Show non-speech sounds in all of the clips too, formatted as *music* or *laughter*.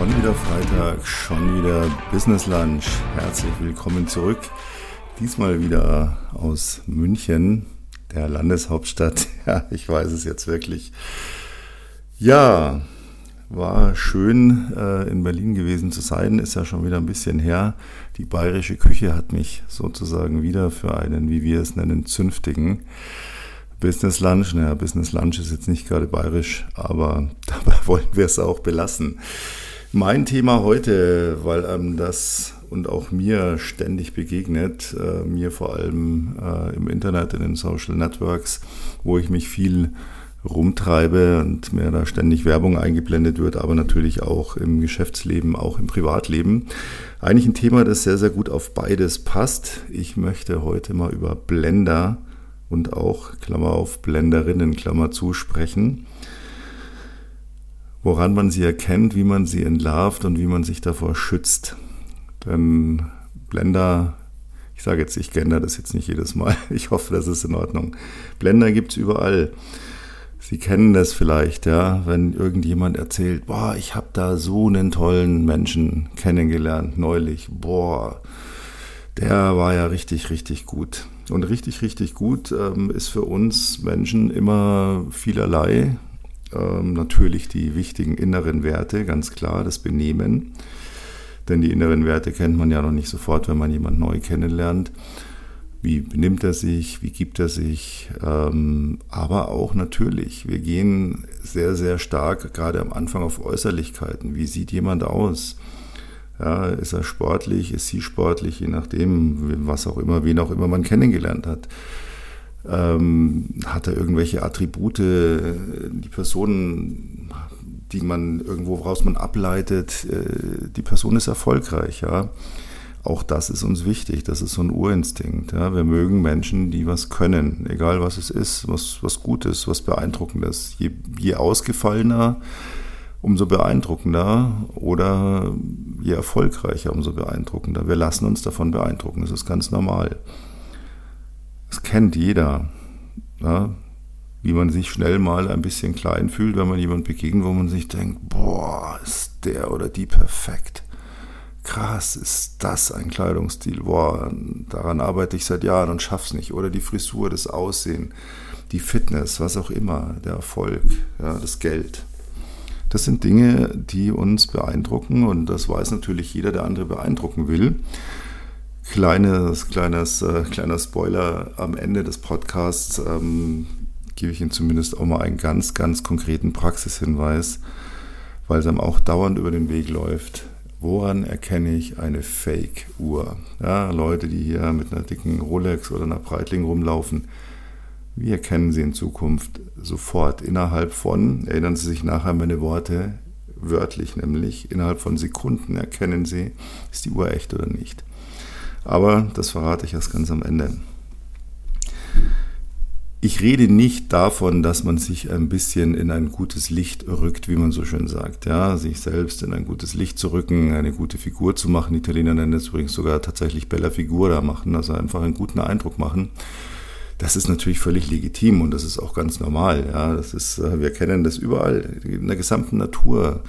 Schon wieder Freitag, schon wieder Business Lunch. Herzlich willkommen zurück. Diesmal wieder aus München, der Landeshauptstadt. *laughs* Ja, ich weiß es jetzt wirklich. Ja, war schön äh, in Berlin gewesen zu sein, ist ja schon wieder ein bisschen her. Die bayerische Küche hat mich sozusagen wieder für einen, wie wir es nennen, zünftigen Business Lunch. Naja, Business Lunch ist jetzt nicht gerade bayerisch, aber *laughs* dabei wollen wir es auch belassen. Mein Thema heute, weil ähm, das und auch mir ständig begegnet, äh, mir vor allem äh, im Internet, in den Social Networks, wo ich mich viel rumtreibe und mir da ständig Werbung eingeblendet wird, aber natürlich auch im Geschäftsleben, auch im Privatleben. Eigentlich ein Thema, das sehr, sehr gut auf beides passt. Ich möchte heute mal über Blender und auch, Klammer auf, Blenderinnen, Klammer zu, sprechen woran man sie erkennt, wie man sie entlarvt und wie man sich davor schützt. Denn Blender, ich sage jetzt, ich gender das jetzt nicht jedes Mal, *laughs* ich hoffe, das ist in Ordnung. Blender gibt es überall. Sie kennen das vielleicht, ja, wenn irgendjemand erzählt, boah, ich habe da so einen tollen Menschen kennengelernt neulich, boah, der war ja richtig, richtig gut. Und richtig, richtig gut ähm, ist für uns Menschen immer vielerlei. Ähm, natürlich die wichtigen inneren Werte, ganz klar, das Benehmen. Denn die inneren Werte kennt man ja noch nicht sofort, wenn man jemand neu kennenlernt. Wie benimmt er sich, wie gibt er sich, ähm, aber auch natürlich, wir gehen sehr, sehr stark gerade am Anfang auf Äußerlichkeiten. Wie sieht jemand aus? Ja, ist er sportlich, ist sie sportlich, je nachdem, was auch immer, wen auch immer man kennengelernt hat. Ähm, hat er irgendwelche Attribute, die Person, die man irgendwo raus man ableitet, äh, die Person ist erfolgreich, ja. Auch das ist uns wichtig, das ist so ein Urinstinkt. Ja. Wir mögen Menschen, die was können, egal was es ist, was, was gut ist, was beeindruckendes. Je, je ausgefallener, umso beeindruckender oder je erfolgreicher, umso beeindruckender. Wir lassen uns davon beeindrucken, das ist ganz normal. Das kennt jeder. Ja? Wie man sich schnell mal ein bisschen klein fühlt, wenn man jemand begegnet, wo man sich denkt, boah, ist der oder die perfekt. Krass, ist das ein Kleidungsstil? Boah, daran arbeite ich seit Jahren und schaff's nicht. Oder die Frisur, das Aussehen, die Fitness, was auch immer, der Erfolg, ja, das Geld. Das sind Dinge, die uns beeindrucken und das weiß natürlich jeder, der andere beeindrucken will. Kleines, kleines, äh, kleiner Spoiler am Ende des Podcasts ähm, gebe ich Ihnen zumindest auch mal einen ganz, ganz konkreten Praxishinweis, weil es einem auch dauernd über den Weg läuft. Woran erkenne ich eine Fake-Uhr? Ja, Leute, die hier mit einer dicken Rolex oder einer Breitling rumlaufen, wie erkennen Sie in Zukunft sofort innerhalb von, erinnern Sie sich nachher meine Worte, wörtlich nämlich, innerhalb von Sekunden erkennen Sie, ist die Uhr echt oder nicht. Aber das verrate ich erst ganz am Ende. Ich rede nicht davon, dass man sich ein bisschen in ein gutes Licht rückt, wie man so schön sagt. Ja, sich selbst in ein gutes Licht zu rücken, eine gute Figur zu machen. Die Italiener nennen es übrigens sogar tatsächlich Bella Figura machen, also einfach einen guten Eindruck machen. Das ist natürlich völlig legitim und das ist auch ganz normal. Ja, das ist, äh, wir kennen das überall in der gesamten Natur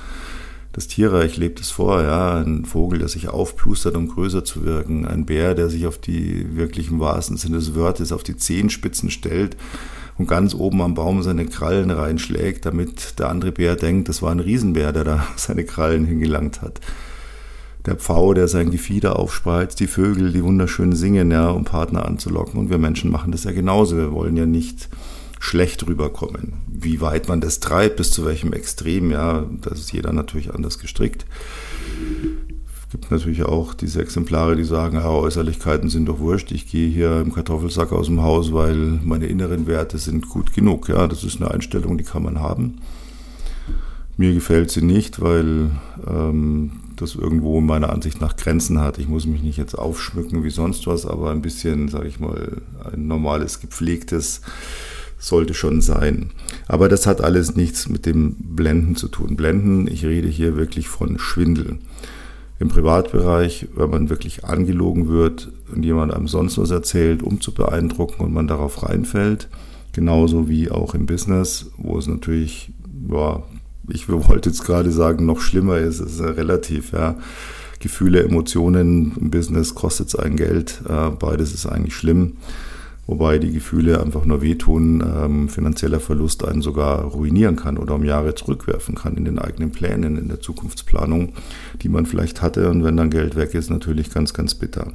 das Tierreich lebt es vor, ja, ein Vogel, der sich aufplustert, um größer zu wirken, ein Bär, der sich auf die wirklich im wahrsten Sinne des Wortes auf die Zehenspitzen stellt und ganz oben am Baum seine Krallen reinschlägt, damit der andere Bär denkt, das war ein Riesenbär, der da *laughs* seine Krallen hingelangt hat. Der Pfau, der sein Gefieder aufspreizt, die Vögel, die wunderschön singen, ja, um Partner anzulocken. Und wir Menschen machen das ja genauso. Wir wollen ja nicht schlecht rüberkommen. Wie weit man das treibt, bis zu welchem Extrem, ja, das ist jeder natürlich anders gestrickt. Es gibt natürlich auch diese Exemplare, die sagen, ja, Äußerlichkeiten sind doch wurscht, ich gehe hier im Kartoffelsack aus dem Haus, weil meine inneren Werte sind gut genug. Ja, das ist eine Einstellung, die kann man haben. Mir gefällt sie nicht, weil ähm, das irgendwo meiner Ansicht nach Grenzen hat. Ich muss mich nicht jetzt aufschmücken wie sonst was, aber ein bisschen, sage ich mal, ein normales, gepflegtes sollte schon sein. Aber das hat alles nichts mit dem Blenden zu tun. Blenden, ich rede hier wirklich von Schwindel. Im Privatbereich, wenn man wirklich angelogen wird und jemand einem sonst was erzählt, um zu beeindrucken und man darauf reinfällt, genauso wie auch im Business, wo es natürlich ja, ich *laughs* wollte jetzt gerade sagen, noch schlimmer ist, es ist relativ, ja. Gefühle, Emotionen im Business kostet es ein Geld. Äh, beides ist eigentlich schlimm. Wobei die Gefühle einfach nur wehtun, ähm, finanzieller Verlust einen sogar ruinieren kann oder um Jahre zurückwerfen kann in den eigenen Plänen, in der Zukunftsplanung, die man vielleicht hatte. Und wenn dann Geld weg ist, natürlich ganz, ganz bitter.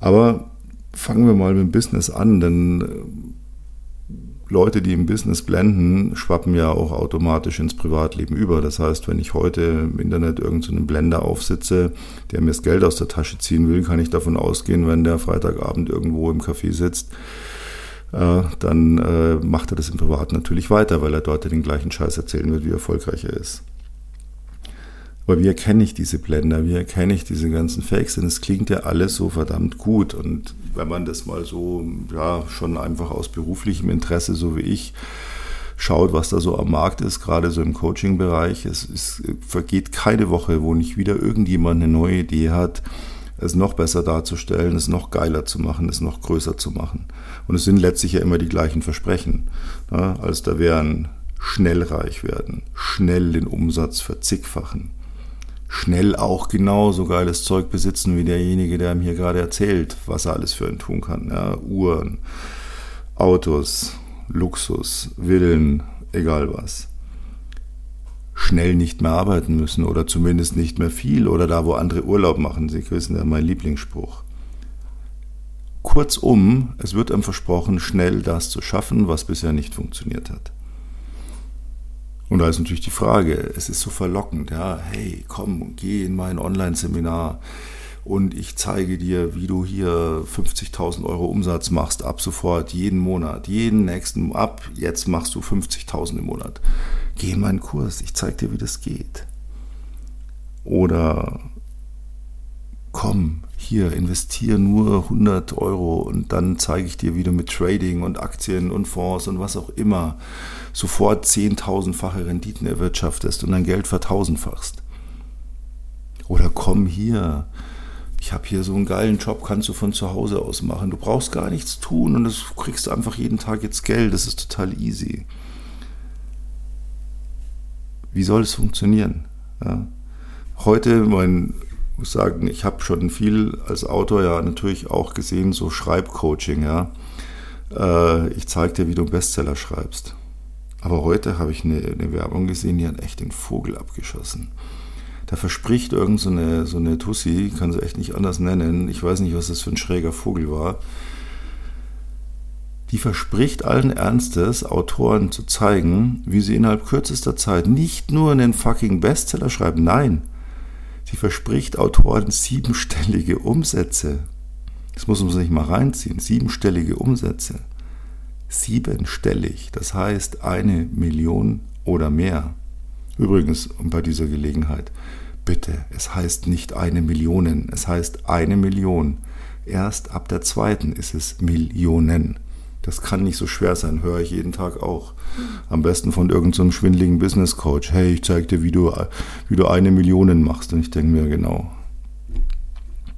Aber fangen wir mal mit dem Business an, denn äh, Leute, die im Business blenden, schwappen ja auch automatisch ins Privatleben über. Das heißt, wenn ich heute im Internet irgendeinen so Blender aufsitze, der mir das Geld aus der Tasche ziehen will, kann ich davon ausgehen, wenn der Freitagabend irgendwo im Café sitzt, äh, dann äh, macht er das im Privat natürlich weiter, weil er dort den gleichen Scheiß erzählen wird, wie erfolgreich er ist. Aber wie erkenne ich diese Blender? Wie erkenne ich diese ganzen Fakes? Denn es klingt ja alles so verdammt gut. Und wenn man das mal so, ja, schon einfach aus beruflichem Interesse, so wie ich, schaut, was da so am Markt ist, gerade so im Coaching-Bereich, es, es vergeht keine Woche, wo nicht wieder irgendjemand eine neue Idee hat, es noch besser darzustellen, es noch geiler zu machen, es noch größer zu machen. Und es sind letztlich ja immer die gleichen Versprechen. Ja, als da wären schnell reich werden, schnell den Umsatz verzigfachen, schnell auch genauso geiles Zeug besitzen wie derjenige, der ihm hier gerade erzählt, was er alles für ihn tun kann. Ja, Uhren, Autos, Luxus, Villen, egal was. Schnell nicht mehr arbeiten müssen oder zumindest nicht mehr viel oder da, wo andere Urlaub machen. Sie wissen ja mein Lieblingsspruch. Kurzum, es wird einem versprochen, schnell das zu schaffen, was bisher nicht funktioniert hat. Und da ist natürlich die Frage, es ist so verlockend, ja, hey, komm, geh in mein Online-Seminar und ich zeige dir, wie du hier 50.000 Euro Umsatz machst, ab sofort, jeden Monat, jeden nächsten, ab jetzt machst du 50.000 im Monat. Geh in meinen Kurs, ich zeige dir, wie das geht. Oder komm, hier, investiere nur 100 Euro und dann zeige ich dir, wie du mit Trading und Aktien und Fonds und was auch immer sofort 10.000-fache Renditen erwirtschaftest und dein Geld vertausendfachst. Oder komm hier, ich habe hier so einen geilen Job, kannst du von zu Hause aus machen. Du brauchst gar nichts tun und du kriegst einfach jeden Tag jetzt Geld. Das ist total easy. Wie soll es funktionieren? Ja. Heute, mein, muss sagen, ich habe schon viel als Autor ja natürlich auch gesehen, so Schreibcoaching. Ja. Äh, ich zeige dir, wie du einen Bestseller schreibst. Aber heute habe ich eine, eine, Werbung gesehen, die hat echt den Vogel abgeschossen. Da verspricht irgend so eine, so eine Tussi, kann sie echt nicht anders nennen, ich weiß nicht, was das für ein schräger Vogel war, die verspricht allen Ernstes, Autoren zu zeigen, wie sie innerhalb kürzester Zeit nicht nur einen fucking Bestseller schreiben, nein, sie verspricht Autoren siebenstellige Umsätze. Das muss man sich mal reinziehen, siebenstellige Umsätze siebenstellig, das heißt eine Million oder mehr. Übrigens, bei dieser Gelegenheit, bitte, es heißt nicht eine Million, es heißt eine Million. Erst ab der zweiten ist es Millionen. Das kann nicht so schwer sein, höre ich jeden Tag auch. Am besten von irgendeinem so schwindeligen Business Coach. Hey, ich zeige dir, wie du, wie du eine Million machst. Und ich denke mir, genau.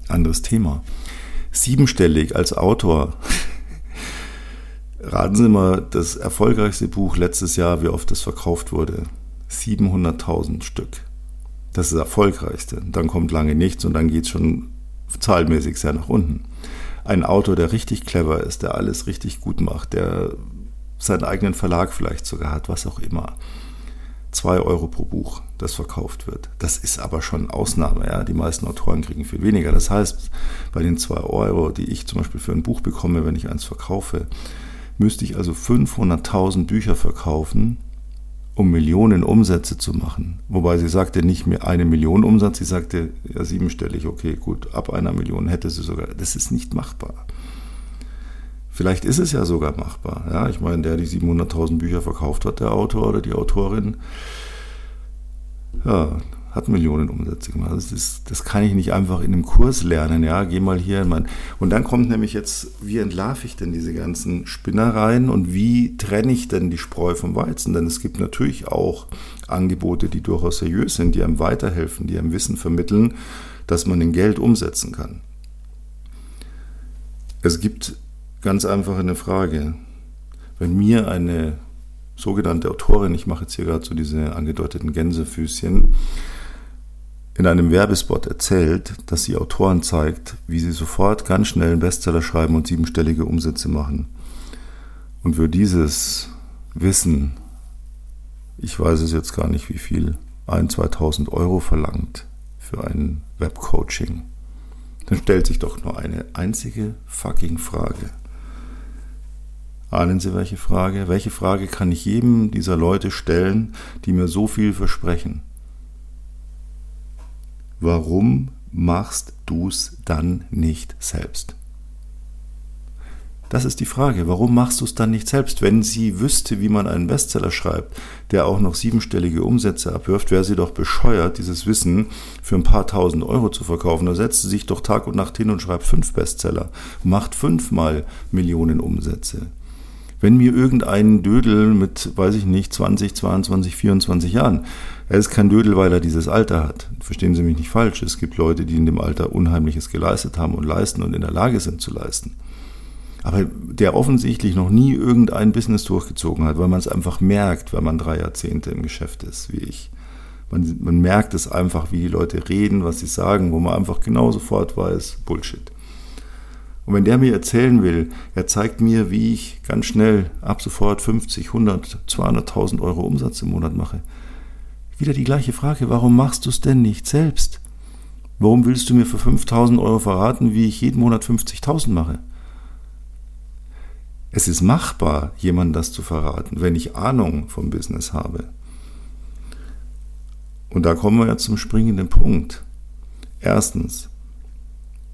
Anderes Thema. Siebenstellig als Autor *laughs* Raten Sie mal, das erfolgreichste Buch letztes Jahr, wie oft es verkauft wurde. 700.000 Stück. Das ist das erfolgreichste. Dann kommt lange nichts und dann geht es schon zahlmäßig sehr nach unten. Ein Autor, der richtig clever ist, der alles richtig gut macht, der seinen eigenen Verlag vielleicht sogar hat, was auch immer. 2 Euro pro Buch, das verkauft wird. Das ist aber schon Ausnahme. Ja? Die meisten Autoren kriegen viel weniger. Das heißt, bei den 2 Euro, die ich zum Beispiel für ein Buch bekomme, wenn ich eins verkaufe, müsste ich also 500.000 Bücher verkaufen, um Millionen Umsätze zu machen. Wobei sie sagte nicht mehr eine Million Umsatz, sie sagte ja siebenstellig, okay, gut, ab einer Million hätte sie sogar. Das ist nicht machbar. Vielleicht ist es ja sogar machbar. Ja, ich meine, der die 700.000 Bücher verkauft hat, der Autor oder die Autorin, ja, hat Millionen Umsätze gemacht. Das, ist, das kann ich nicht einfach in einem Kurs lernen. Ja, geh mal hier in mein. Und dann kommt nämlich jetzt, wie entlarve ich denn diese ganzen Spinnereien und wie trenne ich denn die Spreu vom Weizen? Denn es gibt natürlich auch Angebote, die durchaus seriös sind, die einem weiterhelfen, die einem Wissen vermitteln, dass man in Geld umsetzen kann. Es gibt ganz einfach eine Frage. Wenn mir eine sogenannte Autorin, ich mache jetzt hier gerade so diese angedeuteten Gänsefüßchen, in einem Werbespot erzählt, dass sie Autoren zeigt, wie sie sofort ganz schnell einen Bestseller schreiben und siebenstellige Umsätze machen. Und für dieses Wissen, ich weiß es jetzt gar nicht wie viel, ein, 2000 Euro verlangt für ein Webcoaching, dann stellt sich doch nur eine einzige fucking Frage. Ahnen Sie welche Frage? Welche Frage kann ich jedem dieser Leute stellen, die mir so viel versprechen? Warum machst du es dann nicht selbst? Das ist die Frage. Warum machst du es dann nicht selbst? Wenn sie wüsste, wie man einen Bestseller schreibt, der auch noch siebenstellige Umsätze abwirft, wäre sie doch bescheuert, dieses Wissen für ein paar tausend Euro zu verkaufen. Da setzt sie sich doch Tag und Nacht hin und schreibt fünf Bestseller, macht fünfmal Millionen Umsätze. Wenn mir irgendein Dödel mit, weiß ich nicht, 20, 22, 24 Jahren er ist kein Dödel, weil er dieses Alter hat. Verstehen Sie mich nicht falsch. Es gibt Leute, die in dem Alter Unheimliches geleistet haben und leisten und in der Lage sind zu leisten. Aber der offensichtlich noch nie irgendein Business durchgezogen hat, weil man es einfach merkt, wenn man drei Jahrzehnte im Geschäft ist, wie ich. Man, man merkt es einfach, wie die Leute reden, was sie sagen, wo man einfach genau sofort weiß, Bullshit. Und wenn der mir erzählen will, er zeigt mir, wie ich ganz schnell ab sofort 50, 100, 200.000 Euro Umsatz im Monat mache, wieder die gleiche Frage, warum machst du es denn nicht selbst? Warum willst du mir für 5000 Euro verraten, wie ich jeden Monat 50.000 mache? Es ist machbar, jemandem das zu verraten, wenn ich Ahnung vom Business habe. Und da kommen wir ja zum springenden Punkt. Erstens,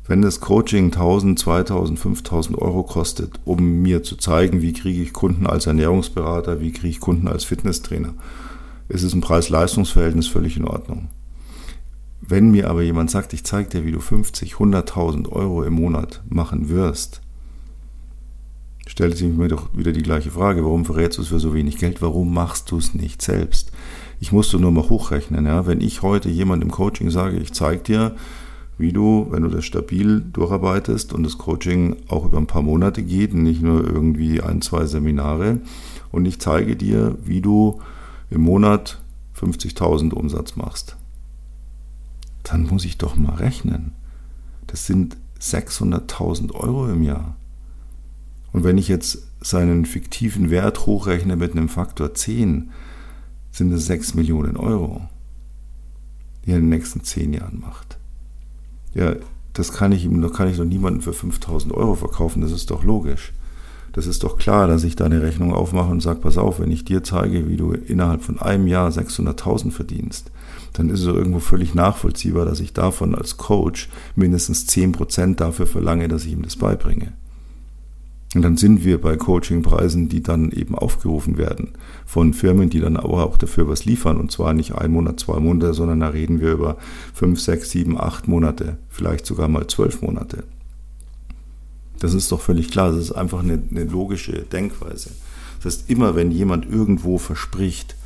wenn das Coaching 1000, 2000, 5000 Euro kostet, um mir zu zeigen, wie kriege ich Kunden als Ernährungsberater, wie kriege ich Kunden als Fitnesstrainer, ist es ein Preis-Leistungs-Verhältnis völlig in Ordnung. Wenn mir aber jemand sagt, ich zeige dir, wie du 50, 100.000 Euro im Monat machen wirst, stellt sich mir doch wieder die gleiche Frage, warum verrätst du es für so wenig Geld? Warum machst du es nicht selbst? Ich musste nur mal hochrechnen. Ja? Wenn ich heute jemand im Coaching sage, ich zeige dir, wie du, wenn du das stabil durcharbeitest und das Coaching auch über ein paar Monate geht, nicht nur irgendwie ein, zwei Seminare, und ich zeige dir, wie du im Monat 50.000 Umsatz machst, dann muss ich doch mal rechnen. Das sind 600.000 Euro im Jahr. Und wenn ich jetzt seinen fiktiven Wert hochrechne mit einem Faktor 10, sind es 6 Millionen Euro, die er in den nächsten 10 Jahren macht. Ja, das kann ich ihm, kann ich doch niemandem für 5000 Euro verkaufen, das ist doch logisch das ist doch klar, dass ich da eine Rechnung aufmache und sage, pass auf, wenn ich dir zeige, wie du innerhalb von einem Jahr 600.000 verdienst, dann ist es irgendwo völlig nachvollziehbar, dass ich davon als Coach mindestens 10% dafür verlange, dass ich ihm das beibringe. Und dann sind wir bei Coachingpreisen, die dann eben aufgerufen werden von Firmen, die dann aber auch dafür was liefern. Und zwar nicht ein Monat, zwei Monate, sondern da reden wir über fünf, sechs, sieben, acht Monate, vielleicht sogar mal zwölf Monate. Das ist doch völlig klar. Das ist einfach eine, eine logische Denkweise. Das heißt, immer wenn jemand irgendwo verspricht,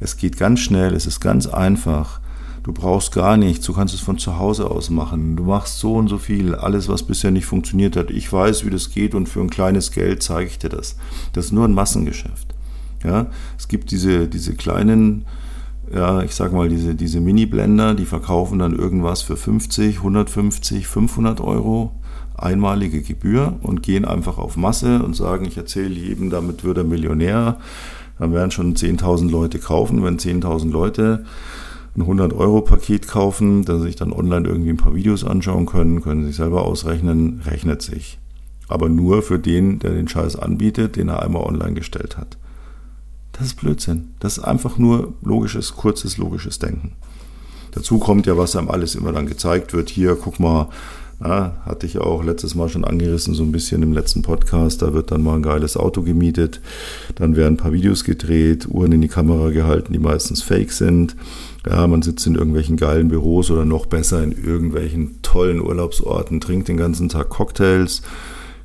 es geht ganz schnell, es ist ganz einfach, du brauchst gar nichts, du kannst es von zu Hause aus machen, du machst so und so viel, alles, was bisher nicht funktioniert hat, ich weiß, wie das geht und für ein kleines Geld zeige ich dir das. Das ist nur ein Massengeschäft. Ja, es gibt diese, diese kleinen, ja, ich sag mal, diese, diese Mini-Blender, die verkaufen dann irgendwas für 50, 150, 500 Euro einmalige Gebühr und gehen einfach auf Masse und sagen, ich erzähle jedem, damit wird er Millionär. Dann werden schon 10.000 Leute kaufen. Wenn 10.000 Leute ein 100-Euro-Paket kaufen, das sich dann online irgendwie ein paar Videos anschauen können, können sich selber ausrechnen, rechnet sich. Aber nur für den, der den Scheiß anbietet, den er einmal online gestellt hat. Das ist Blödsinn. Das ist einfach nur logisches, kurzes, logisches Denken. Dazu kommt ja, was einem alles immer dann gezeigt wird. Hier, guck mal, ja, hatte ich auch letztes Mal schon angerissen, so ein bisschen im letzten Podcast. Da wird dann mal ein geiles Auto gemietet. Dann werden ein paar Videos gedreht, Uhren in die Kamera gehalten, die meistens fake sind. Ja, man sitzt in irgendwelchen geilen Büros oder noch besser in irgendwelchen tollen Urlaubsorten, trinkt den ganzen Tag Cocktails,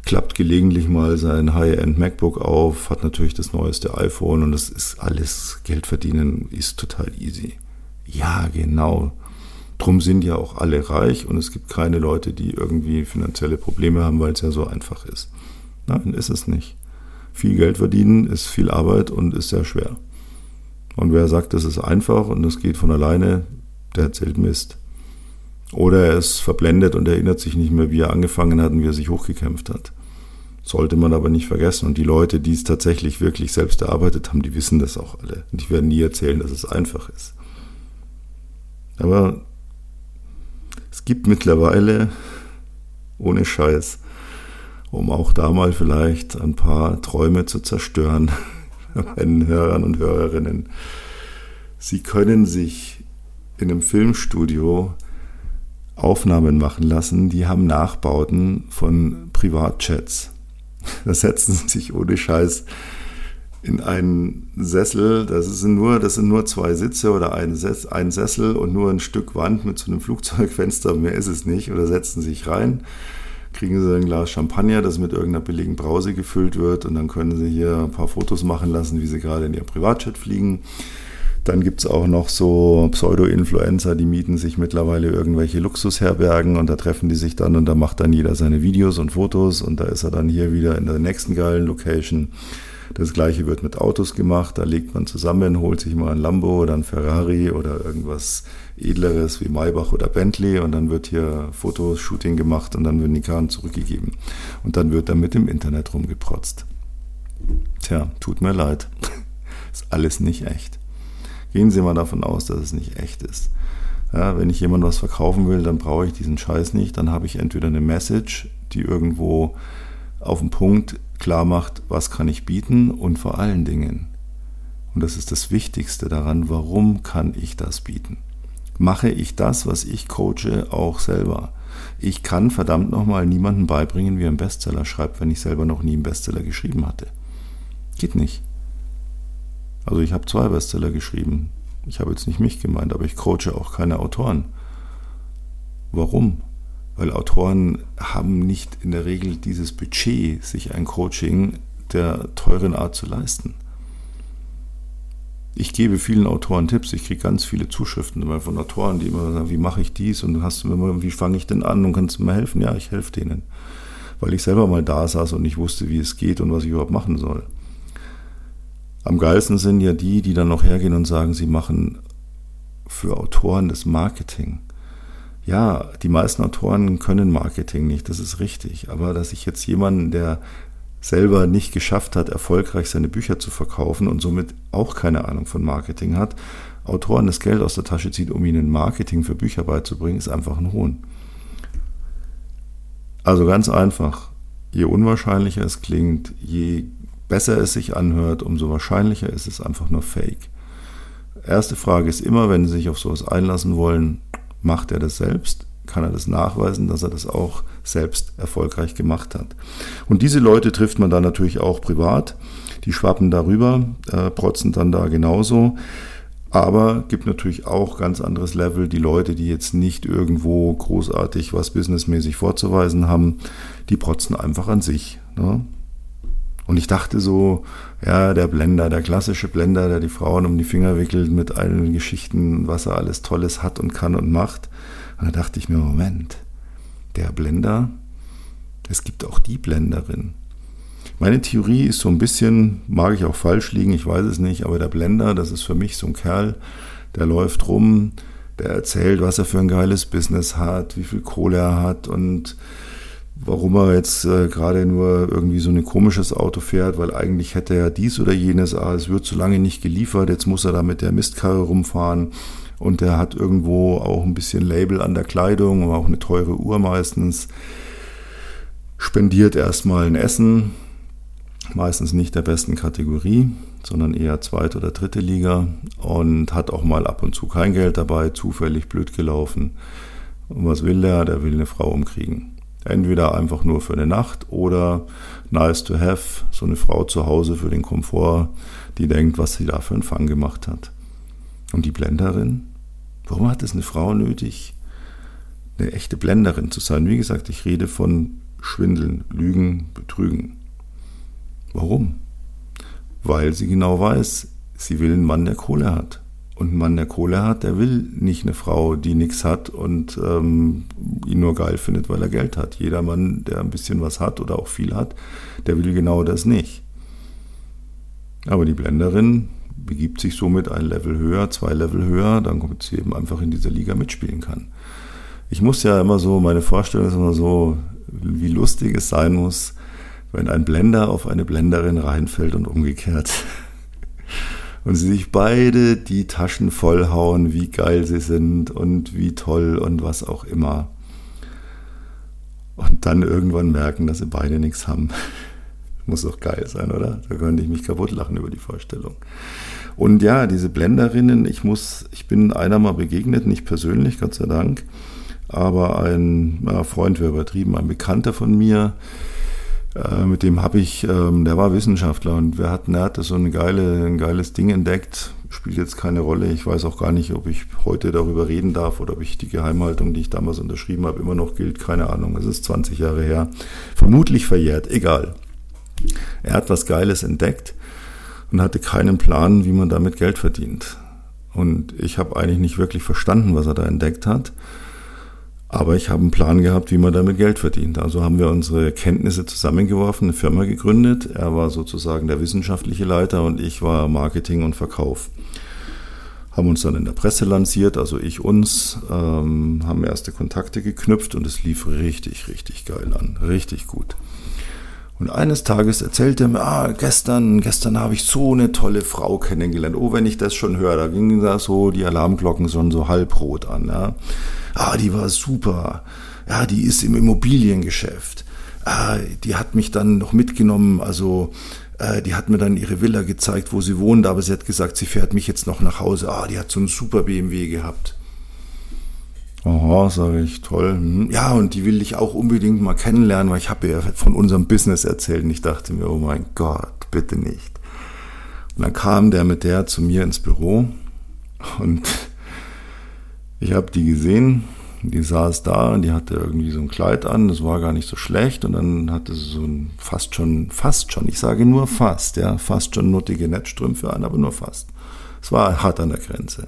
klappt gelegentlich mal sein High-End MacBook auf, hat natürlich das neueste iPhone und das ist alles Geld verdienen ist total easy. Ja, genau. Drum sind ja auch alle reich und es gibt keine Leute, die irgendwie finanzielle Probleme haben, weil es ja so einfach ist. Nein, ist es nicht. Viel Geld verdienen ist viel Arbeit und ist sehr schwer. Und wer sagt, das ist einfach und das geht von alleine, der erzählt Mist. Oder er ist verblendet und erinnert sich nicht mehr, wie er angefangen hat und wie er sich hochgekämpft hat. Sollte man aber nicht vergessen. Und die Leute, die es tatsächlich wirklich selbst erarbeitet haben, die wissen das auch alle. Und ich werde nie erzählen, dass es einfach ist. Aber es gibt mittlerweile, ohne Scheiß, um auch da mal vielleicht ein paar Träume zu zerstören, meinen Hörern und Hörerinnen. Sie können sich in einem Filmstudio Aufnahmen machen lassen, die haben Nachbauten von Privatchats. Da setzen sie sich ohne Scheiß in einen Sessel, das sind nur, das sind nur zwei Sitze oder ein, Sessel und nur ein Stück Wand mit so einem Flugzeugfenster, mehr ist es nicht, oder setzen sich rein, kriegen sie ein Glas Champagner, das mit irgendeiner billigen Brause gefüllt wird und dann können sie hier ein paar Fotos machen lassen, wie sie gerade in ihr Privatjet fliegen dann gibt es auch noch so Pseudo-Influencer, die mieten sich mittlerweile irgendwelche Luxusherbergen und da treffen die sich dann und da macht dann jeder seine Videos und Fotos und da ist er dann hier wieder in der nächsten geilen Location. Das gleiche wird mit Autos gemacht, da legt man zusammen, holt sich mal ein Lambo oder ein Ferrari oder irgendwas edleres wie Maybach oder Bentley und dann wird hier Fotoshooting gemacht und dann werden die Karten zurückgegeben. Und dann wird damit im Internet rumgeprotzt. Tja, tut mir leid. *laughs* ist alles nicht echt. Gehen Sie mal davon aus, dass es nicht echt ist. Ja, wenn ich jemand was verkaufen will, dann brauche ich diesen Scheiß nicht. Dann habe ich entweder eine Message, die irgendwo auf den Punkt klar macht, was kann ich bieten und vor allen Dingen, und das ist das Wichtigste daran, warum kann ich das bieten? Mache ich das, was ich coache, auch selber? Ich kann verdammt nochmal niemandem beibringen, wie er einen Bestseller schreibt, wenn ich selber noch nie einen Bestseller geschrieben hatte. Geht nicht. Also ich habe zwei Bestseller geschrieben. Ich habe jetzt nicht mich gemeint, aber ich coache auch keine Autoren. Warum? Weil Autoren haben nicht in der Regel dieses Budget, sich ein Coaching der teuren Art zu leisten. Ich gebe vielen Autoren Tipps. Ich kriege ganz viele Zuschriften von Autoren, die immer sagen, wie mache ich dies und hast du mir wie fange ich denn an und kannst du mir helfen? Ja, ich helfe denen. Weil ich selber mal da saß und nicht wusste, wie es geht und was ich überhaupt machen soll. Am geilsten sind ja die, die dann noch hergehen und sagen, sie machen für Autoren das Marketing. Ja, die meisten Autoren können Marketing nicht, das ist richtig. Aber dass ich jetzt jemanden, der selber nicht geschafft hat, erfolgreich seine Bücher zu verkaufen und somit auch keine Ahnung von Marketing hat, Autoren das Geld aus der Tasche zieht, um ihnen Marketing für Bücher beizubringen, ist einfach ein Hohn. Also ganz einfach, je unwahrscheinlicher es klingt, je besser es sich anhört, umso wahrscheinlicher ist es einfach nur Fake. Erste Frage ist immer, wenn Sie sich auf sowas einlassen wollen, macht er das selbst? Kann er das nachweisen, dass er das auch selbst erfolgreich gemacht hat? Und diese Leute trifft man dann natürlich auch privat. Die schwappen darüber, äh, protzen dann da genauso. Aber gibt natürlich auch ganz anderes Level. Die Leute, die jetzt nicht irgendwo großartig was businessmäßig vorzuweisen haben, die protzen einfach an sich. Ne? Und ich dachte so, ja, der Blender, der klassische Blender, der die Frauen um die Finger wickelt mit allen Geschichten, was er alles Tolles hat und kann und macht. Und da dachte ich mir, Moment, der Blender, es gibt auch die Blenderin. Meine Theorie ist so ein bisschen, mag ich auch falsch liegen, ich weiß es nicht, aber der Blender, das ist für mich so ein Kerl, der läuft rum, der erzählt, was er für ein geiles Business hat, wie viel Kohle er hat und warum er jetzt äh, gerade nur irgendwie so ein komisches Auto fährt, weil eigentlich hätte er dies oder jenes, ah, es wird zu lange nicht geliefert, jetzt muss er da mit der Mistkarre rumfahren und er hat irgendwo auch ein bisschen Label an der Kleidung und auch eine teure Uhr meistens. Spendiert erstmal ein Essen, meistens nicht der besten Kategorie, sondern eher zweite oder dritte Liga und hat auch mal ab und zu kein Geld dabei, zufällig blöd gelaufen. Und was will der? Der will eine Frau umkriegen. Entweder einfach nur für eine Nacht oder nice to have, so eine Frau zu Hause für den Komfort, die denkt, was sie da für einen Fang gemacht hat. Und die Blenderin? Warum hat es eine Frau nötig, eine echte Blenderin zu sein? Wie gesagt, ich rede von Schwindeln, Lügen, Betrügen. Warum? Weil sie genau weiß, sie will einen Mann, der Kohle hat. Und ein Mann, der Kohle hat, der will nicht eine Frau, die nichts hat und ähm, ihn nur geil findet, weil er Geld hat. Jeder Mann, der ein bisschen was hat oder auch viel hat, der will genau das nicht. Aber die Blenderin begibt sich somit ein Level höher, zwei Level höher, dann kommt sie eben einfach in dieser Liga mitspielen kann. Ich muss ja immer so, meine Vorstellung ist immer so, wie lustig es sein muss, wenn ein Blender auf eine Blenderin reinfällt und umgekehrt. *laughs* Und sie sich beide die Taschen vollhauen, wie geil sie sind und wie toll und was auch immer. Und dann irgendwann merken, dass sie beide nichts haben. *laughs* Muss doch geil sein, oder? Da könnte ich mich kaputt lachen über die Vorstellung. Und ja, diese Blenderinnen, ich muss, ich bin einer mal begegnet, nicht persönlich, Gott sei Dank, aber ein ja, Freund wäre übertrieben, ein Bekannter von mir, äh, mit dem habe ich, ähm, der war Wissenschaftler und wir hatten, er hatte so eine geile, ein geiles Ding entdeckt, spielt jetzt keine Rolle. Ich weiß auch gar nicht, ob ich heute darüber reden darf oder ob ich die Geheimhaltung, die ich damals unterschrieben habe, immer noch gilt. Keine Ahnung, es ist 20 Jahre her. Vermutlich verjährt, egal. Er hat was Geiles entdeckt und hatte keinen Plan, wie man damit Geld verdient. Und ich habe eigentlich nicht wirklich verstanden, was er da entdeckt hat. Aber ich habe einen Plan gehabt, wie man damit Geld verdient. Also haben wir unsere Kenntnisse zusammengeworfen, eine Firma gegründet. Er war sozusagen der wissenschaftliche Leiter und ich war Marketing und Verkauf. Haben uns dann in der Presse lanciert, also ich uns, ähm, haben erste Kontakte geknüpft und es lief richtig, richtig geil an. Richtig gut. Und eines Tages erzählte er mir, ah, gestern, gestern habe ich so eine tolle Frau kennengelernt. Oh, wenn ich das schon höre, da gingen da so die Alarmglocken schon so halbrot an. Ja ah, die war super, ja, die ist im Immobiliengeschäft, ah, die hat mich dann noch mitgenommen, also äh, die hat mir dann ihre Villa gezeigt, wo sie wohnt, aber sie hat gesagt, sie fährt mich jetzt noch nach Hause, ah, die hat so einen super BMW gehabt. Aha, sage ich, toll. Hm. Ja, und die will ich auch unbedingt mal kennenlernen, weil ich habe ihr von unserem Business erzählt und ich dachte mir, oh mein Gott, bitte nicht. Und dann kam der mit der zu mir ins Büro und *laughs* ich habe die gesehen, die saß da und die hatte irgendwie so ein Kleid an, das war gar nicht so schlecht und dann hatte sie so ein fast schon, fast schon, ich sage nur fast, ja, fast schon nuttige Netzstrümpfe an, aber nur fast. Es war hart an der Grenze.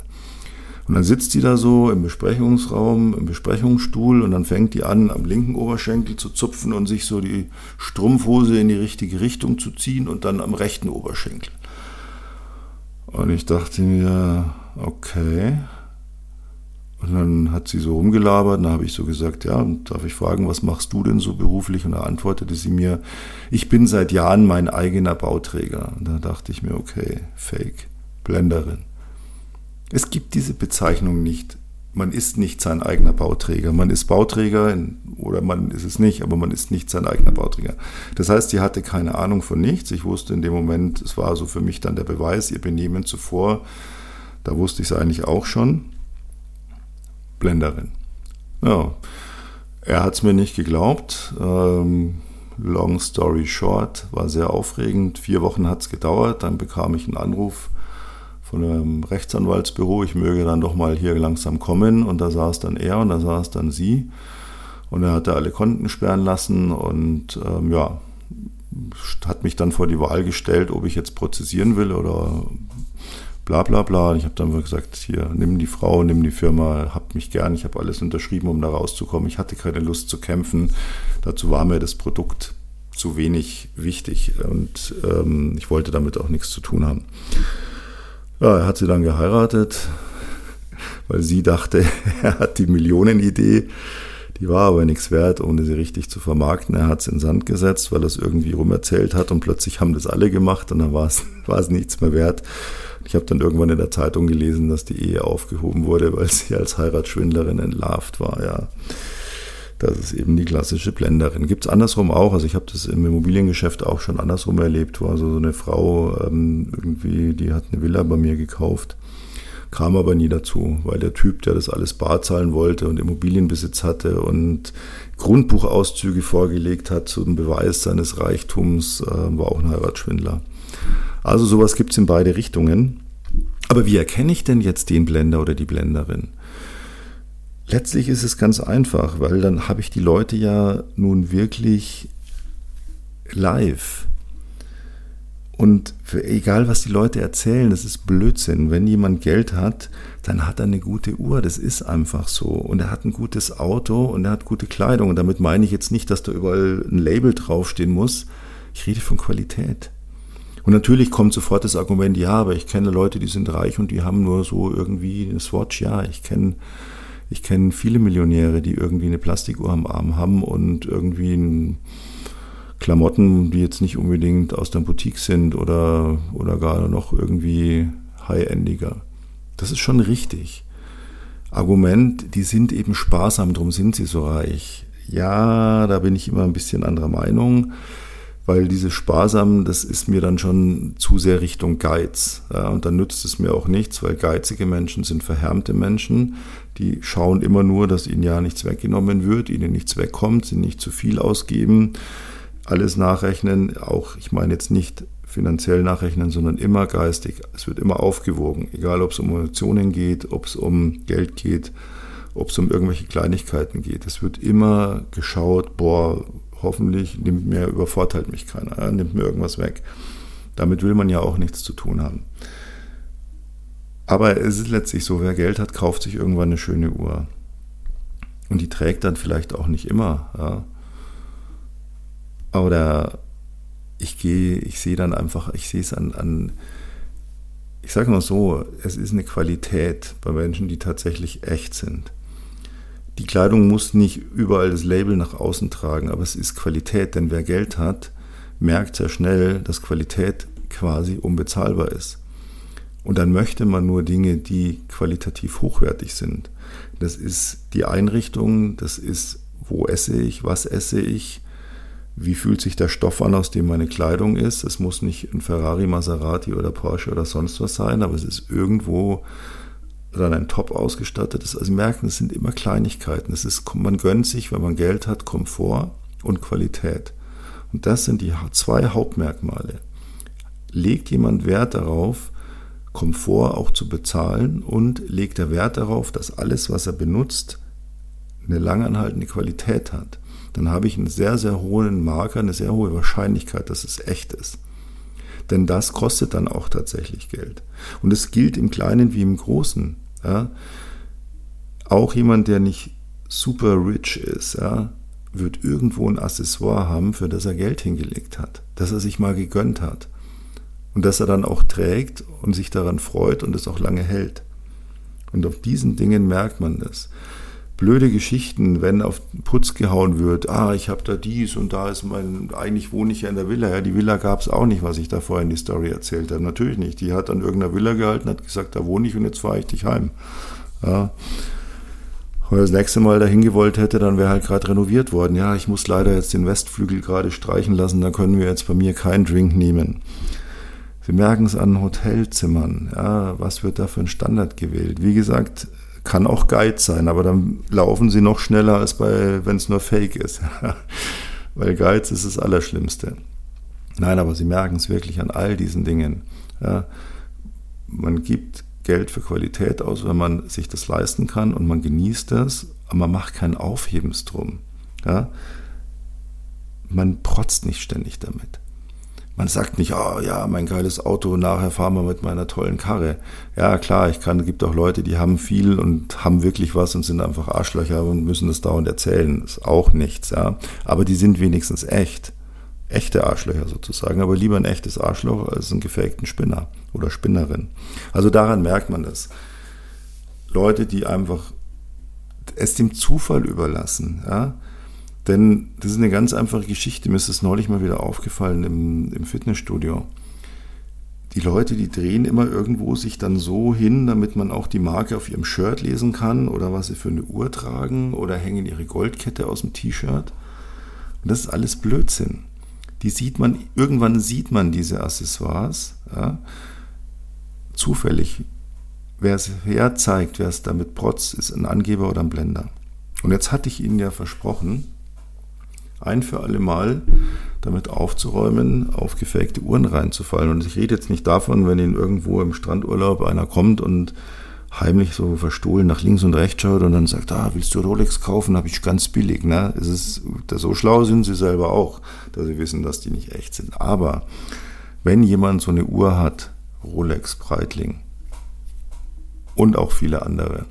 Und dann sitzt die da so im Besprechungsraum, im Besprechungsstuhl und dann fängt die an, am linken Oberschenkel zu zupfen und sich so die Strumpfhose in die richtige Richtung zu ziehen und dann am rechten Oberschenkel. Und ich dachte mir, okay, und dann hat sie so rumgelabert, und dann habe ich so gesagt, ja, darf ich fragen, was machst du denn so beruflich? Und da antwortete sie mir, ich bin seit Jahren mein eigener Bauträger. Und da dachte ich mir, okay, Fake, Blenderin. Es gibt diese Bezeichnung nicht. Man ist nicht sein eigener Bauträger. Man ist Bauträger oder man ist es nicht, aber man ist nicht sein eigener Bauträger. Das heißt, sie hatte keine Ahnung von nichts. Ich wusste in dem Moment, es war so für mich dann der Beweis, ihr Benehmen zuvor, da wusste ich es eigentlich auch schon. Blenderin. Ja, er hat es mir nicht geglaubt. Ähm, long story short, war sehr aufregend. Vier Wochen hat es gedauert. Dann bekam ich einen Anruf von einem Rechtsanwaltsbüro, ich möge dann doch mal hier langsam kommen. Und da saß dann er und da saß dann sie. Und er hatte alle Konten sperren lassen und ähm, ja, hat mich dann vor die Wahl gestellt, ob ich jetzt prozessieren will oder bla bla bla. Ich habe dann gesagt, hier, nimm die Frau, nimm die Firma, hab mich gern, ich habe alles unterschrieben, um da rauszukommen. Ich hatte keine Lust zu kämpfen. Dazu war mir das Produkt zu wenig wichtig und ähm, ich wollte damit auch nichts zu tun haben. Ja, er hat sie dann geheiratet, *laughs* weil sie dachte, *laughs* er hat die Millionenidee. Die war aber nichts wert, ohne sie richtig zu vermarkten. Er hat es in Sand gesetzt, weil er es irgendwie rumerzählt hat und plötzlich haben das alle gemacht und dann war es, *laughs* war es nichts mehr wert. Ich habe dann irgendwann in der Zeitung gelesen, dass die Ehe aufgehoben wurde, weil sie als Heiratsschwindlerin entlarvt war, ja. Das ist eben die klassische Blenderin. Gibt es andersrum auch. Also ich habe das im Immobiliengeschäft auch schon andersrum erlebt, wo also so eine Frau ähm, irgendwie, die hat eine Villa bei mir gekauft, kam aber nie dazu, weil der Typ, der das alles bar zahlen wollte und Immobilienbesitz hatte und Grundbuchauszüge vorgelegt hat zum Beweis seines Reichtums, äh, war auch ein Heiratsschwindler. Also sowas gibt es in beide Richtungen. Aber wie erkenne ich denn jetzt den Blender oder die Blenderin? Letztlich ist es ganz einfach, weil dann habe ich die Leute ja nun wirklich live. Und für, egal, was die Leute erzählen, das ist Blödsinn. Wenn jemand Geld hat, dann hat er eine gute Uhr. Das ist einfach so. Und er hat ein gutes Auto und er hat gute Kleidung. Und damit meine ich jetzt nicht, dass da überall ein Label draufstehen muss. Ich rede von Qualität. Und natürlich kommt sofort das Argument, ja, aber ich kenne Leute, die sind reich und die haben nur so irgendwie eine Swatch. Ja, ich kenne ich kenne viele Millionäre, die irgendwie eine Plastikuhr am Arm haben und irgendwie Klamotten, die jetzt nicht unbedingt aus der Boutique sind oder, oder gar noch irgendwie high-endiger. Das ist schon richtig. Argument, die sind eben sparsam, darum sind sie so reich. Ja, da bin ich immer ein bisschen anderer Meinung, weil diese sparsam, das ist mir dann schon zu sehr Richtung Geiz. Ja, und dann nützt es mir auch nichts, weil geizige Menschen sind verhärmte Menschen. Die schauen immer nur, dass ihnen ja nichts weggenommen wird, ihnen nichts wegkommt, sie nicht zu viel ausgeben alles nachrechnen, auch ich meine jetzt nicht finanziell nachrechnen, sondern immer geistig. Es wird immer aufgewogen, egal ob es um Emotionen geht, ob es um Geld geht, ob es um irgendwelche Kleinigkeiten geht. Es wird immer geschaut, boah, hoffentlich nimmt mir, übervorteilt mich keiner, ja, nimmt mir irgendwas weg. Damit will man ja auch nichts zu tun haben. Aber es ist letztlich so, wer Geld hat, kauft sich irgendwann eine schöne Uhr. Und die trägt dann vielleicht auch nicht immer. Ja. Oder ich gehe, ich sehe dann einfach, ich sehe es an, an ich sage mal so, es ist eine Qualität bei Menschen, die tatsächlich echt sind. Die Kleidung muss nicht überall das Label nach außen tragen, aber es ist Qualität, denn wer Geld hat, merkt sehr schnell, dass Qualität quasi unbezahlbar ist. Und dann möchte man nur Dinge, die qualitativ hochwertig sind. Das ist die Einrichtung, das ist, wo esse ich, was esse ich, wie fühlt sich der Stoff an, aus dem meine Kleidung ist. Es muss nicht ein Ferrari, Maserati oder Porsche oder sonst was sein, aber es ist irgendwo dann ein Top ausgestattetes. Also Sie merken, es sind immer Kleinigkeiten. Es ist, man gönnt sich, wenn man Geld hat, Komfort und Qualität. Und das sind die zwei Hauptmerkmale. Legt jemand Wert darauf, Komfort auch zu bezahlen und legt er Wert darauf, dass alles, was er benutzt, eine langanhaltende Qualität hat dann habe ich einen sehr, sehr hohen Marker, eine sehr hohe Wahrscheinlichkeit, dass es echt ist. Denn das kostet dann auch tatsächlich Geld. Und es gilt im Kleinen wie im Großen. Ja. Auch jemand, der nicht super rich ist, ja, wird irgendwo ein Accessoire haben, für das er Geld hingelegt hat, das er sich mal gegönnt hat. Und das er dann auch trägt und sich daran freut und es auch lange hält. Und auf diesen Dingen merkt man das blöde Geschichten, wenn auf Putz gehauen wird, ah, ich habe da dies und da ist mein, eigentlich wohne ich ja in der Villa. Ja, die Villa gab es auch nicht, was ich da vorhin in die Story erzählt habe. Natürlich nicht. Die hat an irgendeiner Villa gehalten, hat gesagt, da wohne ich und jetzt fahre ich dich heim. Ja. Wenn das nächste Mal dahin gewollt hätte, dann wäre halt gerade renoviert worden. Ja, ich muss leider jetzt den Westflügel gerade streichen lassen, da können wir jetzt bei mir keinen Drink nehmen. Sie merken es an Hotelzimmern. Ja, was wird da für ein Standard gewählt? Wie gesagt, kann auch Guide sein, aber dann laufen sie noch schneller, als bei, wenn es nur Fake ist. *laughs* Weil Guides ist das Allerschlimmste. Nein, aber sie merken es wirklich an all diesen Dingen. Ja, man gibt Geld für Qualität aus, wenn man sich das leisten kann und man genießt das, aber man macht kein Aufhebens drum. Ja, man protzt nicht ständig damit. Man sagt nicht, oh ja, mein geiles Auto, nachher fahren wir mit meiner tollen Karre. Ja, klar, ich kann, es gibt auch Leute, die haben viel und haben wirklich was und sind einfach Arschlöcher und müssen das dauernd erzählen. Ist auch nichts, ja. Aber die sind wenigstens echt. Echte Arschlöcher sozusagen, aber lieber ein echtes Arschloch als einen gefakten Spinner oder Spinnerin. Also daran merkt man das. Leute, die einfach es dem Zufall überlassen, ja, denn das ist eine ganz einfache Geschichte. Mir ist das neulich mal wieder aufgefallen im, im Fitnessstudio. Die Leute, die drehen immer irgendwo sich dann so hin, damit man auch die Marke auf ihrem Shirt lesen kann oder was sie für eine Uhr tragen oder hängen ihre Goldkette aus dem T-Shirt. Und das ist alles Blödsinn. Die sieht man, irgendwann sieht man diese Accessoires, ja, zufällig. Wer es herzeigt, wer es damit protzt, ist ein Angeber oder ein Blender. Und jetzt hatte ich Ihnen ja versprochen, ein für alle Mal damit aufzuräumen, auf gefakte Uhren reinzufallen. Und ich rede jetzt nicht davon, wenn Ihnen irgendwo im Strandurlaub einer kommt und heimlich so verstohlen nach links und rechts schaut und dann sagt, ah, willst du Rolex kaufen? Habe ich ganz billig. Ne? Es ist, so schlau sind sie selber auch, dass sie wissen, dass die nicht echt sind. Aber wenn jemand so eine Uhr hat, Rolex, Breitling und auch viele andere,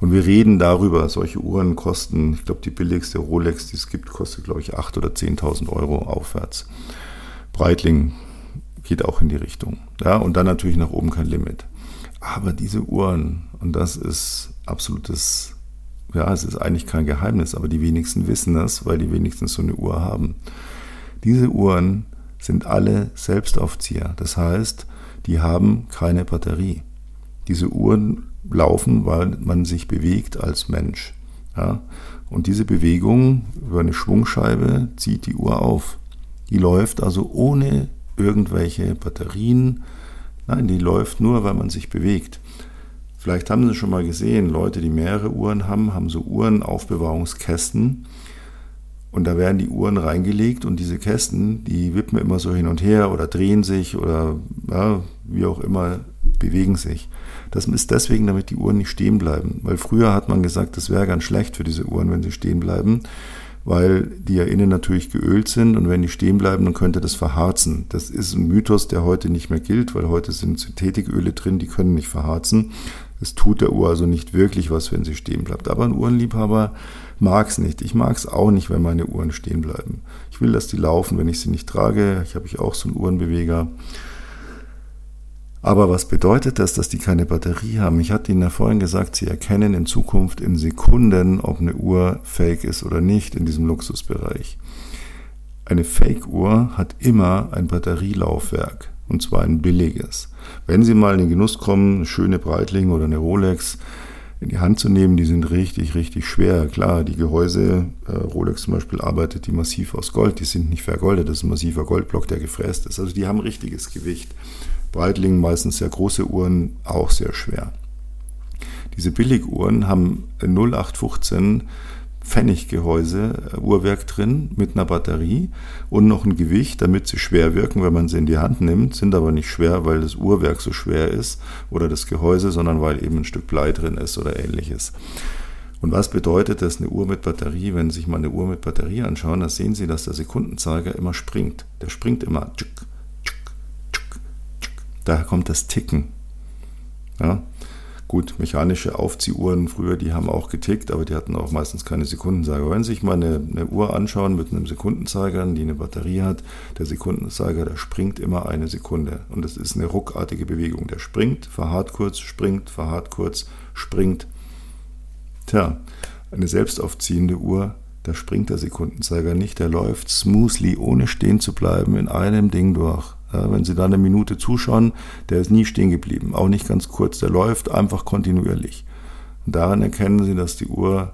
und wir reden darüber, solche Uhren kosten, ich glaube, die billigste Rolex, die es gibt, kostet, glaube ich, 8.000 oder 10.000 Euro aufwärts. Breitling geht auch in die Richtung. Ja, und dann natürlich nach oben kein Limit. Aber diese Uhren, und das ist absolutes, ja, es ist eigentlich kein Geheimnis, aber die wenigsten wissen das, weil die wenigsten so eine Uhr haben. Diese Uhren sind alle Selbstaufzieher. Das heißt, die haben keine Batterie. Diese Uhren laufen, weil man sich bewegt als Mensch. Ja? Und diese Bewegung über eine Schwungscheibe zieht die Uhr auf. Die läuft also ohne irgendwelche Batterien. Nein, die läuft nur, weil man sich bewegt. Vielleicht haben Sie schon mal gesehen, Leute, die mehrere Uhren haben, haben so Uhrenaufbewahrungskästen. Und da werden die Uhren reingelegt und diese Kästen, die wippen immer so hin und her oder drehen sich oder ja, wie auch immer, bewegen sich. Das ist deswegen, damit die Uhren nicht stehen bleiben. Weil früher hat man gesagt, das wäre ganz schlecht für diese Uhren, wenn sie stehen bleiben weil die ja innen natürlich geölt sind und wenn die stehen bleiben, dann könnte das verharzen. Das ist ein Mythos, der heute nicht mehr gilt, weil heute sind Synthetiköle drin, die können nicht verharzen. Es tut der Uhr also nicht wirklich was, wenn sie stehen bleibt. Aber ein Uhrenliebhaber mag es nicht. Ich mag es auch nicht, wenn meine Uhren stehen bleiben. Ich will, dass die laufen, wenn ich sie nicht trage. Ich habe ich auch so einen Uhrenbeweger. Aber was bedeutet das, dass die keine Batterie haben? Ich hatte Ihnen ja vorhin gesagt, Sie erkennen in Zukunft in Sekunden, ob eine Uhr fake ist oder nicht in diesem Luxusbereich. Eine Fake-Uhr hat immer ein Batterielaufwerk und zwar ein billiges. Wenn Sie mal in den Genuss kommen, eine schöne Breitling oder eine Rolex in die Hand zu nehmen, die sind richtig, richtig schwer. Klar, die Gehäuse, äh, Rolex zum Beispiel arbeitet die massiv aus Gold, die sind nicht vergoldet, das ist ein massiver Goldblock, der gefräst ist. Also die haben richtiges Gewicht. Breitling, meistens sehr große Uhren, auch sehr schwer. Diese Billiguhren haben 0815 Pfenniggehäuse, äh, Uhrwerk drin mit einer Batterie und noch ein Gewicht, damit sie schwer wirken, wenn man sie in die Hand nimmt, sind aber nicht schwer, weil das Uhrwerk so schwer ist oder das Gehäuse, sondern weil eben ein Stück Blei drin ist oder ähnliches. Und was bedeutet das, eine Uhr mit Batterie? Wenn Sie sich mal eine Uhr mit Batterie anschauen, dann sehen Sie, dass der Sekundenzeiger immer springt. Der springt immer. Daher kommt das Ticken. Ja? Gut, mechanische Aufziehuhren früher, die haben auch getickt, aber die hatten auch meistens keine Sekundenzeiger. Wenn Sie sich mal eine, eine, Uhr anschauen mit einem Sekundenzeiger, die eine Batterie hat, der Sekundenzeiger, der springt immer eine Sekunde. Und das ist eine ruckartige Bewegung. Der springt, verharrt kurz, springt, verharrt kurz, springt. Tja, eine selbstaufziehende Uhr, da springt der Sekundenzeiger nicht, der läuft smoothly, ohne stehen zu bleiben, in einem Ding durch. Ja, wenn Sie da eine Minute zuschauen, der ist nie stehen geblieben, auch nicht ganz kurz, der läuft einfach kontinuierlich. Und daran erkennen Sie, dass die Uhr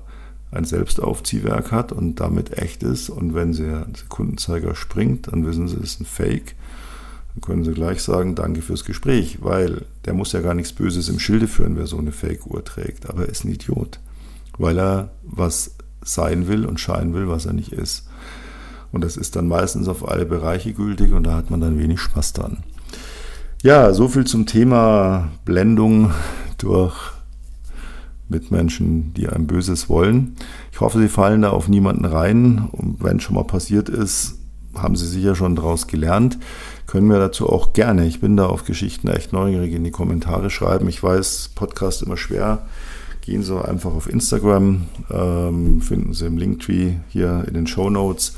ein Selbstaufziehwerk hat und damit echt ist. Und wenn der Sekundenzeiger springt, dann wissen Sie, es ist ein Fake. Dann können Sie gleich sagen, danke fürs Gespräch, weil der muss ja gar nichts Böses im Schilde führen, wer so eine Fake-Uhr trägt. Aber er ist ein Idiot, weil er was sein will und scheinen will, was er nicht ist. Und das ist dann meistens auf alle Bereiche gültig und da hat man dann wenig Spaß dran. Ja, so viel zum Thema Blendung durch Mitmenschen, die einem Böses wollen. Ich hoffe, Sie fallen da auf niemanden rein. Und wenn schon mal passiert ist, haben Sie sicher schon daraus gelernt. Können wir dazu auch gerne, ich bin da auf Geschichten echt neugierig, in die Kommentare schreiben. Ich weiß, Podcast immer schwer. Gehen Sie einfach auf Instagram, ähm, finden Sie im Linktree hier in den Show Notes.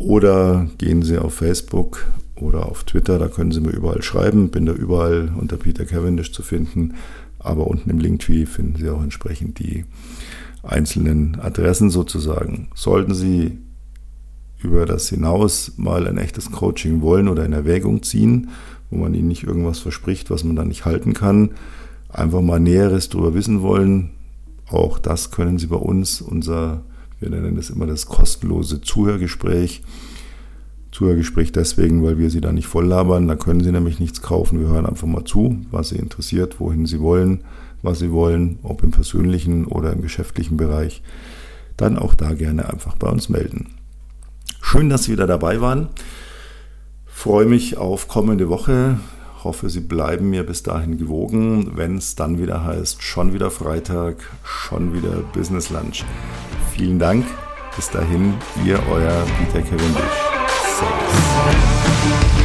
Oder gehen Sie auf Facebook oder auf Twitter, da können Sie mir überall schreiben. Bin da überall unter Peter Cavendish zu finden. Aber unten im Linktree finden Sie auch entsprechend die einzelnen Adressen sozusagen. Sollten Sie über das hinaus mal ein echtes Coaching wollen oder in Erwägung ziehen, wo man Ihnen nicht irgendwas verspricht, was man dann nicht halten kann, einfach mal Näheres darüber wissen wollen, auch das können Sie bei uns, unser wir nennen das immer das kostenlose Zuhörgespräch. Zuhörgespräch deswegen, weil wir sie da nicht voll labern. Da können sie nämlich nichts kaufen. Wir hören einfach mal zu, was sie interessiert, wohin sie wollen, was sie wollen, ob im persönlichen oder im geschäftlichen Bereich. Dann auch da gerne einfach bei uns melden. Schön, dass Sie wieder dabei waren. Freue mich auf kommende Woche. Hoffe, Sie bleiben mir bis dahin gewogen, wenn es dann wieder heißt, schon wieder Freitag, schon wieder Business Lunch. Vielen Dank. Bis dahin, ihr euer Peter Cavendish. Servus.